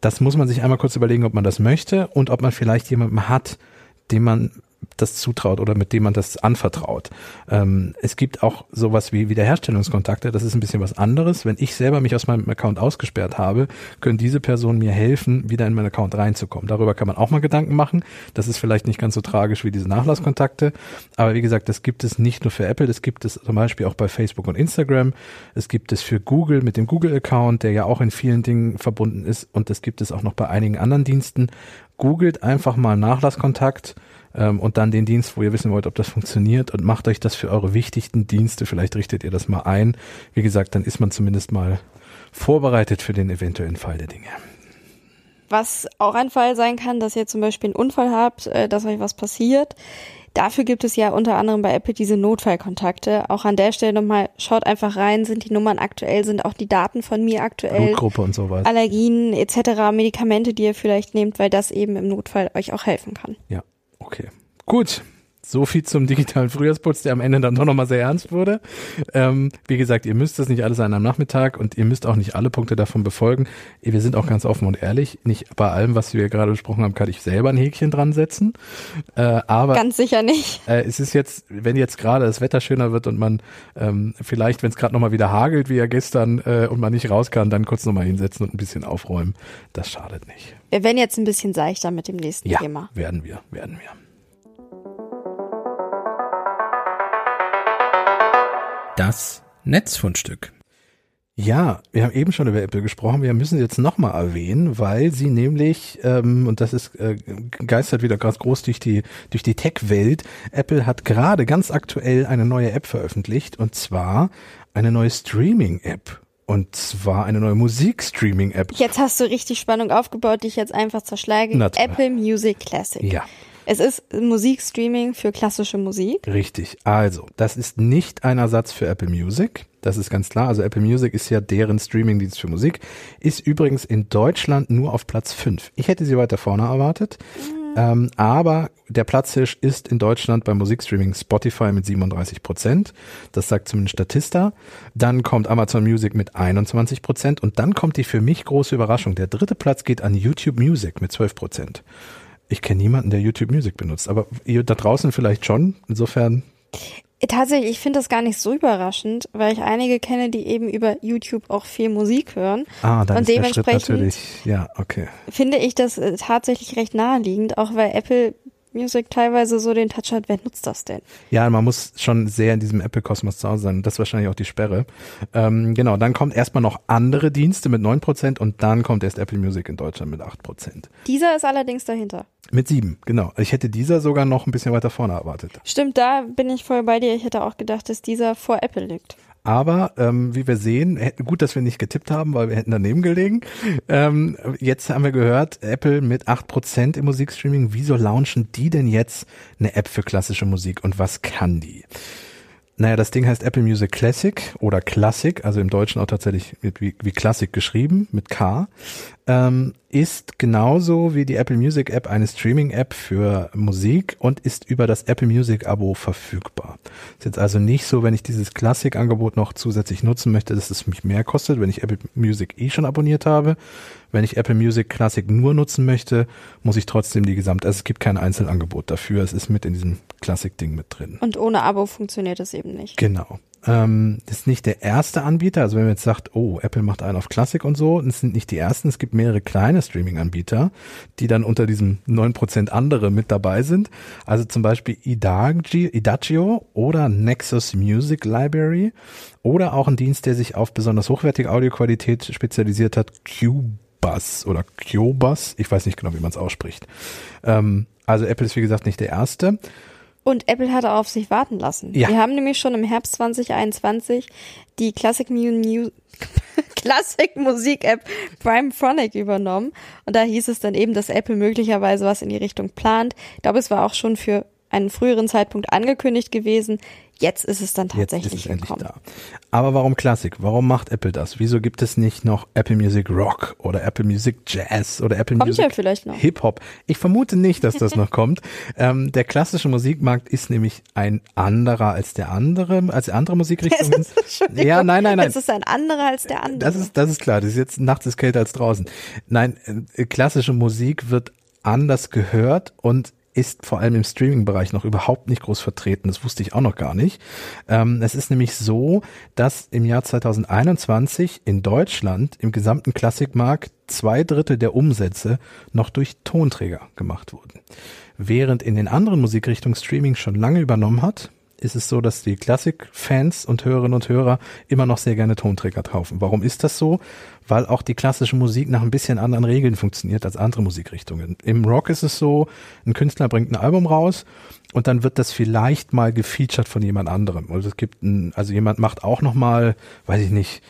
Das muss man sich einmal kurz überlegen, ob man das möchte und ob man vielleicht jemanden hat, dem man das zutraut oder mit dem man das anvertraut. Ähm, es gibt auch sowas wie Wiederherstellungskontakte, das ist ein bisschen was anderes. Wenn ich selber mich aus meinem Account ausgesperrt habe, können diese Personen mir helfen, wieder in meinen Account reinzukommen. Darüber kann man auch mal Gedanken machen. Das ist vielleicht nicht ganz so tragisch wie diese Nachlasskontakte, aber wie gesagt, das gibt es nicht nur für Apple, das gibt es zum Beispiel auch bei Facebook und Instagram. Es gibt es für Google mit dem Google-Account, der ja auch in vielen Dingen verbunden ist und das gibt es auch noch bei einigen anderen Diensten. Googelt einfach mal Nachlasskontakt ähm, und dann den Dienst, wo ihr wissen wollt, ob das funktioniert und macht euch das für eure wichtigsten Dienste. Vielleicht richtet ihr das mal ein. Wie gesagt, dann ist man zumindest mal vorbereitet für den eventuellen Fall der Dinge. Was auch ein Fall sein kann, dass ihr zum Beispiel einen Unfall habt, äh, dass euch was passiert. Dafür gibt es ja unter anderem bei Apple diese Notfallkontakte. Auch an der Stelle nochmal, schaut einfach rein, sind die Nummern aktuell, sind auch die Daten von mir aktuell, Blutgruppe und sowas. Allergien etc., Medikamente, die ihr vielleicht nehmt, weil das eben im Notfall euch auch helfen kann. Ja, okay. Gut. So viel zum digitalen Frühjahrsputz, der am Ende dann doch nochmal sehr ernst wurde. Ähm, wie gesagt, ihr müsst das nicht alles an einem Nachmittag und ihr müsst auch nicht alle Punkte davon befolgen. Wir sind auch ganz offen und ehrlich. Nicht bei allem, was wir gerade besprochen haben, kann ich selber ein Häkchen dran setzen. Äh, aber Ganz sicher nicht. äh, es ist jetzt, wenn jetzt gerade das Wetter schöner wird und man ähm, vielleicht, wenn es gerade nochmal wieder hagelt, wie ja gestern, äh, und man nicht raus kann, dann kurz nochmal hinsetzen und ein bisschen aufräumen. Das schadet nicht. Wir werden jetzt ein bisschen seichter mit dem nächsten Ja, Thema. werden wir, werden wir. Das Netzfundstück. Ja, wir haben eben schon über Apple gesprochen. Wir müssen sie jetzt nochmal erwähnen, weil sie nämlich, ähm, und das ist äh, geistert wieder ganz groß durch die, durch die Tech-Welt, Apple hat gerade ganz aktuell eine neue App veröffentlicht und zwar eine neue Streaming-App. Und zwar eine neue Musik-Streaming-App. Jetzt hast du richtig Spannung aufgebaut, die ich jetzt einfach zerschlage. Apple Music Classic. Ja. Es ist Musikstreaming für klassische Musik. Richtig. Also, das ist nicht ein Ersatz für Apple Music. Das ist ganz klar. Also Apple Music ist ja deren Streamingdienst für Musik. Ist übrigens in Deutschland nur auf Platz 5. Ich hätte sie weiter vorne erwartet. Ähm, aber der Platzhirsch ist in Deutschland beim Musikstreaming Spotify mit 37 Prozent. Das sagt zumindest Statista. Dann kommt Amazon Music mit 21 Prozent. Und dann kommt die für mich große Überraschung. Der dritte Platz geht an YouTube Music mit 12 Prozent. Ich kenne niemanden, der YouTube Music benutzt, aber ihr da draußen vielleicht schon. Insofern, Tatsächlich, ich finde das gar nicht so überraschend, weil ich einige kenne, die eben über YouTube auch viel Musik hören. ah, dann Und ist der Schritt dementsprechend- natürlich, ja, okay. Finde ich das äh, tatsächlich recht naheliegend, auch weil Apple Music teilweise so den Touch hat, wer nutzt das denn? Ja, man muss schon sehr in diesem Apple-Kosmos zu Hause sein. Das ist wahrscheinlich auch die Sperre. Ähm, genau, dann kommt erstmal noch andere Dienste mit 9% und dann kommt erst Apple Music in Deutschland mit 8%. Dieser ist allerdings dahinter. Mit 7, genau. Ich hätte dieser sogar noch ein bisschen weiter vorne erwartet. Stimmt, da bin ich voll bei dir. Ich hätte auch gedacht, dass dieser vor Apple liegt. Aber ähm, wie wir sehen, gut, dass wir nicht getippt haben, weil wir hätten daneben gelegen. Ähm, jetzt haben wir gehört, Apple mit acht Prozent im Musikstreaming. Wieso launchen die denn jetzt eine App für klassische Musik und was kann die? Naja, das Ding heißt Apple Music Classic oder Classic, also im Deutschen auch tatsächlich wie, wie Classic geschrieben, mit K ähm, ist genauso wie die Apple Music App eine Streaming-App für Musik und ist über das Apple Music Abo verfügbar. Ist jetzt also nicht so, wenn ich dieses Classic-Angebot noch zusätzlich nutzen möchte, dass es mich mehr kostet, wenn ich Apple Music eh schon abonniert habe. Wenn ich Apple Music Classic nur nutzen möchte, muss ich trotzdem die gesamte, also es gibt kein Einzelangebot dafür, es ist mit in diesem Classic-Ding mit drin. Und ohne Abo funktioniert es eben nicht. Genau. Ähm, das ist nicht der erste Anbieter. Also wenn man jetzt sagt, oh, Apple macht einen auf Classic und so, das sind nicht die ersten. Es gibt mehrere kleine Streaming-Anbieter, die dann unter diesem 9% andere mit dabei sind. Also zum Beispiel Idagio, Idagio oder Nexus Music Library oder auch ein Dienst, der sich auf besonders hochwertige Audioqualität spezialisiert hat, Qbus oder Qbus. Ich weiß nicht genau, wie man es ausspricht. Ähm, also Apple ist wie gesagt nicht der erste. Und Apple hatte auf sich warten lassen. Ja. Wir haben nämlich schon im Herbst 2021 die Classic, Mu *laughs* Classic Musik App Prime Phonic übernommen. Und da hieß es dann eben, dass Apple möglicherweise was in die Richtung plant. Ich glaube, es war auch schon für einen früheren Zeitpunkt angekündigt gewesen. Jetzt ist es dann tatsächlich Jetzt ist es endlich da. Aber warum Klassik? Warum macht Apple das? Wieso gibt es nicht noch Apple Music Rock oder Apple Music Jazz oder Apple kommt Music ja. Hip Hop? Ich vermute nicht, dass das noch *laughs* kommt. Ähm, der klassische Musikmarkt ist nämlich ein anderer als der andere, als andere Musikrichtungen. *laughs* ja, nein, nein, nein. Es ist ein anderer als der andere. Das ist, das ist klar. Das ist jetzt nachts ist kälter als draußen. Nein, äh, klassische Musik wird anders gehört und ist vor allem im Streaming-Bereich noch überhaupt nicht groß vertreten. Das wusste ich auch noch gar nicht. Ähm, es ist nämlich so, dass im Jahr 2021 in Deutschland im gesamten Klassikmarkt zwei Drittel der Umsätze noch durch Tonträger gemacht wurden. Während in den anderen Musikrichtungen Streaming schon lange übernommen hat, ist es so, dass die Klassik-Fans und Hörerinnen und Hörer immer noch sehr gerne Tonträger kaufen. Warum ist das so? Weil auch die klassische Musik nach ein bisschen anderen Regeln funktioniert als andere Musikrichtungen. Im Rock ist es so, ein Künstler bringt ein Album raus und dann wird das vielleicht mal gefeatured von jemand anderem. Also es gibt ein, also jemand macht auch noch mal, weiß ich nicht,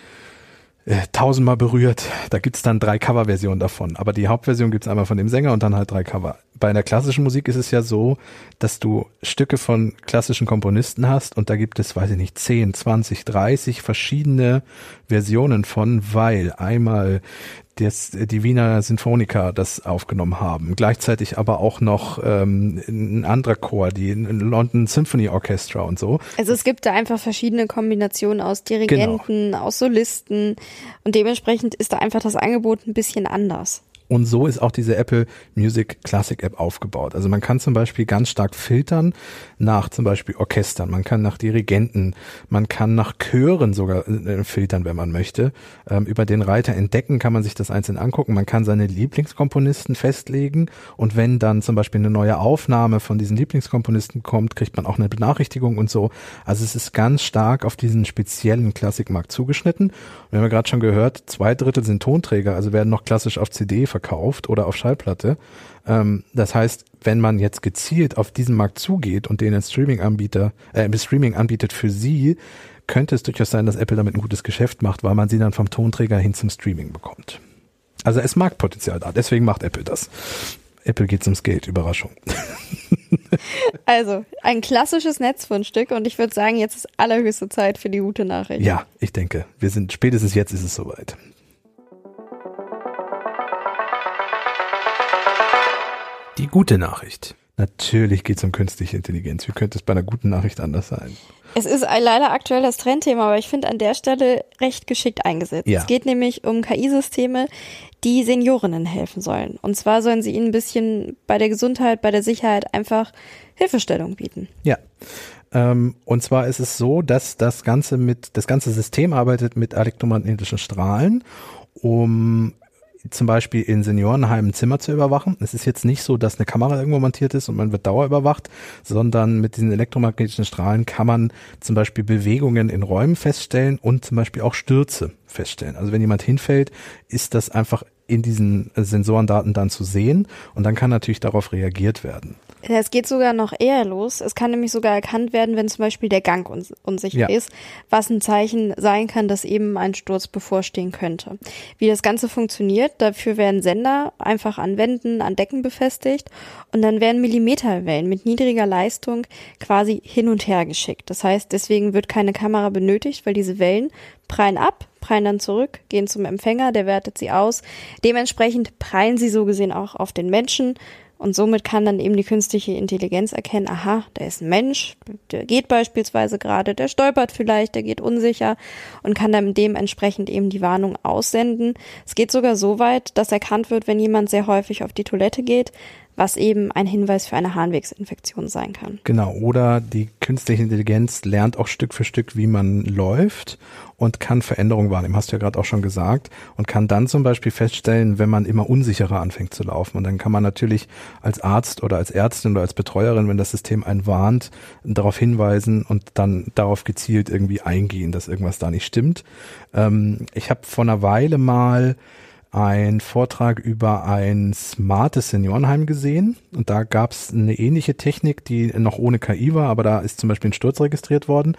äh, tausendmal berührt. Da gibt's dann drei Coverversionen davon. Aber die Hauptversion gibt's einmal von dem Sänger und dann halt drei Cover. Bei einer klassischen Musik ist es ja so, dass du Stücke von klassischen Komponisten hast und da gibt es, weiß ich nicht, 10, 20, 30 verschiedene Versionen von, weil einmal das, die Wiener Sinfoniker das aufgenommen haben. Gleichzeitig aber auch noch ähm, ein anderer Chor, die London Symphony Orchestra und so. Also es gibt da einfach verschiedene Kombinationen aus Dirigenten, genau. aus Solisten und dementsprechend ist da einfach das Angebot ein bisschen anders. Und so ist auch diese Apple Music Classic App aufgebaut. Also man kann zum Beispiel ganz stark filtern nach zum Beispiel Orchestern, man kann nach Dirigenten, man kann nach Chören sogar äh, filtern, wenn man möchte. Ähm, über den Reiter entdecken kann man sich das einzeln angucken. Man kann seine Lieblingskomponisten festlegen und wenn dann zum Beispiel eine neue Aufnahme von diesen Lieblingskomponisten kommt, kriegt man auch eine Benachrichtigung und so. Also es ist ganz stark auf diesen speziellen Klassikmarkt zugeschnitten. wir haben ja gerade schon gehört, zwei Drittel sind Tonträger, also werden noch klassisch auf CD verkauft oder auf Schallplatte. Ähm, das heißt, wenn man jetzt gezielt auf diesen Markt zugeht und den Streaming-Anbieter, äh, Streaming anbietet für sie, könnte es durchaus sein, dass Apple damit ein gutes Geschäft macht, weil man sie dann vom Tonträger hin zum Streaming bekommt. Also es mag Potenzial da, deswegen macht Apple das. Apple geht ums Geld, Überraschung. *laughs* Also, ein klassisches Netzfundstück und ich würde sagen, jetzt ist allerhöchste Zeit für die gute Nachricht. Ja, ich denke, wir sind spätestens jetzt ist es soweit. Die gute Nachricht. Natürlich geht es um künstliche Intelligenz. Wie könnte es bei einer guten Nachricht anders sein? Es ist leider aktuell das Trendthema, aber ich finde an der Stelle recht geschickt eingesetzt. Ja. Es geht nämlich um KI-Systeme, die Seniorinnen helfen sollen. Und zwar sollen sie ihnen ein bisschen bei der Gesundheit, bei der Sicherheit einfach Hilfestellung bieten. Ja. Ähm, und zwar ist es so, dass das ganze mit, das ganze System arbeitet mit elektromagnetischen Strahlen, um zum Beispiel in Seniorenheimen Zimmer zu überwachen. Es ist jetzt nicht so, dass eine Kamera irgendwo montiert ist und man wird dauerüberwacht, sondern mit diesen elektromagnetischen Strahlen kann man zum Beispiel Bewegungen in Räumen feststellen und zum Beispiel auch Stürze feststellen. Also wenn jemand hinfällt, ist das einfach in diesen Sensorendaten dann zu sehen und dann kann natürlich darauf reagiert werden. Es geht sogar noch eher los. Es kann nämlich sogar erkannt werden, wenn zum Beispiel der Gang uns unsicher ja. ist, was ein Zeichen sein kann, dass eben ein Sturz bevorstehen könnte. Wie das Ganze funktioniert, dafür werden Sender einfach an Wänden, an Decken befestigt und dann werden Millimeterwellen mit niedriger Leistung quasi hin und her geschickt. Das heißt, deswegen wird keine Kamera benötigt, weil diese Wellen prallen ab, prallen dann zurück, gehen zum Empfänger, der wertet sie aus. Dementsprechend prallen sie so gesehen auch auf den Menschen und somit kann dann eben die künstliche Intelligenz erkennen, aha, da ist ein Mensch, der geht beispielsweise gerade, der stolpert vielleicht, der geht unsicher und kann dann dementsprechend eben die Warnung aussenden. Es geht sogar so weit, dass erkannt wird, wenn jemand sehr häufig auf die Toilette geht, was eben ein Hinweis für eine Harnwegsinfektion sein kann. Genau, oder die künstliche Intelligenz lernt auch Stück für Stück, wie man läuft und kann Veränderungen wahrnehmen, hast du ja gerade auch schon gesagt, und kann dann zum Beispiel feststellen, wenn man immer unsicherer anfängt zu laufen. Und dann kann man natürlich als Arzt oder als Ärztin oder als Betreuerin, wenn das System einen warnt, darauf hinweisen und dann darauf gezielt irgendwie eingehen, dass irgendwas da nicht stimmt. Ähm, ich habe vor einer Weile mal ein Vortrag über ein smartes Seniorenheim gesehen. Und da gab es eine ähnliche Technik, die noch ohne KI war, aber da ist zum Beispiel ein Sturz registriert worden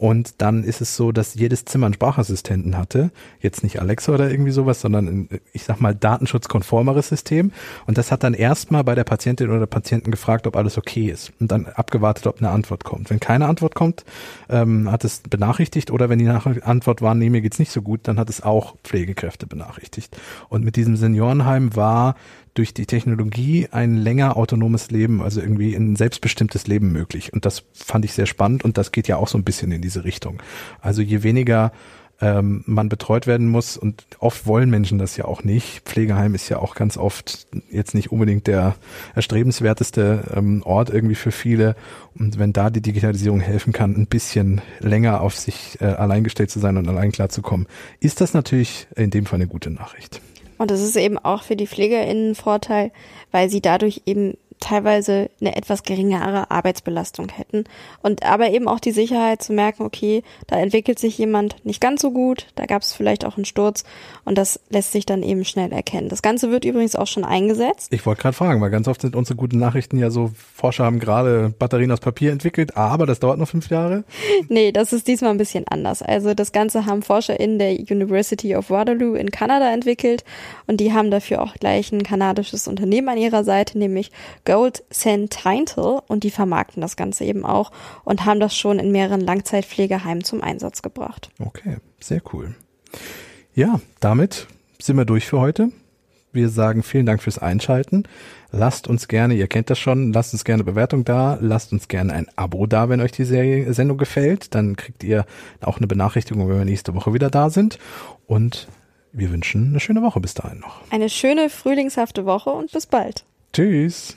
und dann ist es so, dass jedes Zimmer einen Sprachassistenten hatte. Jetzt nicht Alexa oder irgendwie sowas, sondern ein, ich sag mal, datenschutzkonformeres System. Und das hat dann erstmal bei der Patientin oder Patienten gefragt, ob alles okay ist. Und dann abgewartet, ob eine Antwort kommt. Wenn keine Antwort kommt, ähm, hat es benachrichtigt. Oder wenn die Antwort war, nee, mir geht's nicht so gut, dann hat es auch Pflegekräfte benachrichtigt. Und mit diesem Seniorenheim war durch die Technologie ein länger autonomes Leben, also irgendwie ein selbstbestimmtes Leben möglich. Und das fand ich sehr spannend und das geht ja auch so ein bisschen in diese Richtung. Also je weniger ähm, man betreut werden muss und oft wollen Menschen das ja auch nicht. Pflegeheim ist ja auch ganz oft jetzt nicht unbedingt der erstrebenswerteste ähm, Ort irgendwie für viele. Und wenn da die Digitalisierung helfen kann, ein bisschen länger auf sich äh, allein gestellt zu sein und allein klarzukommen, ist das natürlich in dem Fall eine gute Nachricht. Und das ist eben auch für die PflegerInnen ein Vorteil, weil sie dadurch eben teilweise eine etwas geringere Arbeitsbelastung hätten. Und aber eben auch die Sicherheit zu merken, okay, da entwickelt sich jemand nicht ganz so gut, da gab es vielleicht auch einen Sturz und das lässt sich dann eben schnell erkennen. Das Ganze wird übrigens auch schon eingesetzt. Ich wollte gerade fragen, weil ganz oft sind unsere guten Nachrichten ja so, Forscher haben gerade Batterien aus Papier entwickelt, aber das dauert noch fünf Jahre. *laughs* nee, das ist diesmal ein bisschen anders. Also das Ganze haben Forscher in der University of Waterloo in Kanada entwickelt und die haben dafür auch gleich ein kanadisches Unternehmen an ihrer Seite, nämlich Gold Centintel und die vermarkten das Ganze eben auch und haben das schon in mehreren Langzeitpflegeheimen zum Einsatz gebracht. Okay, sehr cool. Ja, damit sind wir durch für heute. Wir sagen vielen Dank fürs Einschalten. Lasst uns gerne, ihr kennt das schon, lasst uns gerne Bewertung da, lasst uns gerne ein Abo da, wenn euch die Serie, Sendung gefällt. Dann kriegt ihr auch eine Benachrichtigung, wenn wir nächste Woche wieder da sind. Und wir wünschen eine schöne Woche bis dahin noch. Eine schöne frühlingshafte Woche und bis bald. Tschüss.